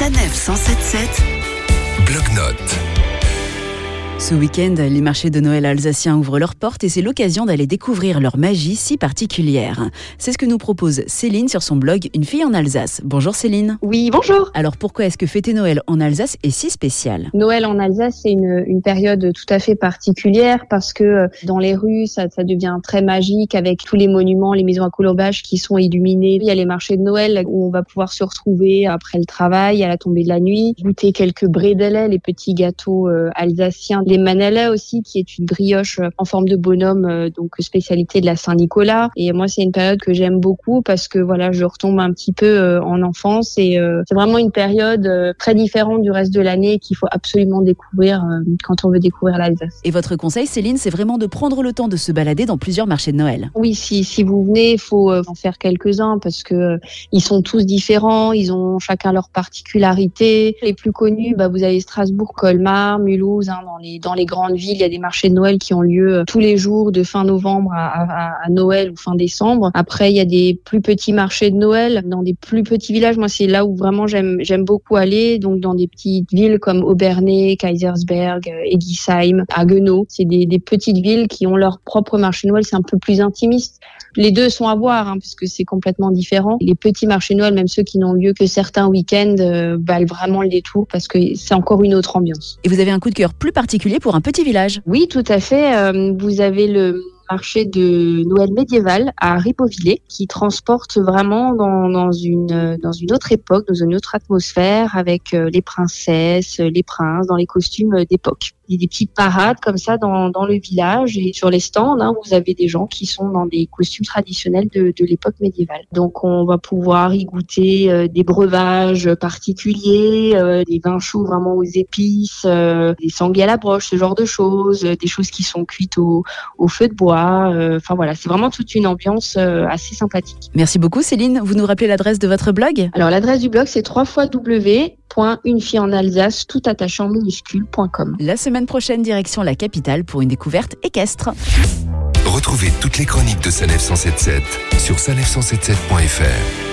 Sanef 177 Bloc-notes. Ce week-end, les marchés de Noël alsaciens ouvrent leurs portes et c'est l'occasion d'aller découvrir leur magie si particulière. C'est ce que nous propose Céline sur son blog Une fille en Alsace. Bonjour Céline. Oui, bonjour. Alors pourquoi est-ce que fêter Noël en Alsace est si spécial? Noël en Alsace, c'est une, une période tout à fait particulière parce que euh, dans les rues, ça, ça devient très magique avec tous les monuments, les maisons à colombage qui sont illuminées. Il y a les marchés de Noël où on va pouvoir se retrouver après le travail, à la tombée de la nuit, goûter quelques brédelets, les petits gâteaux euh, alsaciens les manala aussi, qui est une brioche en forme de bonhomme, euh, donc spécialité de la Saint-Nicolas. Et moi, c'est une période que j'aime beaucoup parce que voilà, je retombe un petit peu euh, en enfance et euh, c'est vraiment une période très différente du reste de l'année qu'il faut absolument découvrir quand on veut découvrir l'Alsace. Et votre conseil, Céline, c'est vraiment de prendre le temps de se balader dans plusieurs marchés de Noël. Oui, si, si vous venez, il faut en faire quelques-uns parce que ils sont tous différents, ils ont chacun leur particularité. Les plus connus, bah, vous avez Strasbourg, Colmar, Mulhouse, hein, dans les dans les grandes villes, il y a des marchés de Noël qui ont lieu euh, tous les jours de fin novembre à, Noël ou fin décembre. Après, il y a des plus petits marchés de Noël dans des plus petits villages. Moi, c'est là où vraiment j'aime beaucoup aller. Donc dans des petites villes comme Aubernay, Kaisersberg, euh, Egisheim, Haguenau. C'est des, petites villes qui ont leur propre marché de Noël. C'est un peu plus intimiste. Les deux sont à voir hein, parce que c'est complètement différent. Les petits marchés Noël, même ceux qui n'ont lieu que certains week-ends, euh, valent vraiment le détour parce que c'est encore une autre ambiance. Et vous avez un coup de cœur plus particulier pour un petit village Oui, tout à fait. Euh, vous avez le marché de Noël médiéval à Ribeauvillé qui transporte vraiment dans, dans, une, dans une autre époque, dans une autre atmosphère avec euh, les princesses, les princes dans les costumes d'époque. Il y a des petites parades comme ça dans, dans le village et sur les stands, hein, vous avez des gens qui sont dans des costumes traditionnels de, de l'époque médiévale. Donc on va pouvoir y goûter euh, des breuvages particuliers, euh, des vins chauds vraiment aux épices, euh, des sangliers à la broche, ce genre de choses, euh, des choses qui sont cuites au, au feu de bois. euh, Enfin voilà, c'est vraiment toute une ambiance euh, assez sympathique. Merci beaucoup Céline. Vous nous rappelez l'adresse de votre blog? Alors l'adresse du blog c'est tout minuscule.com. La semaine prochaine, direction la capitale pour une découverte équestre. Retrouvez toutes les chroniques de Sanef 177 sur sanef177.fr.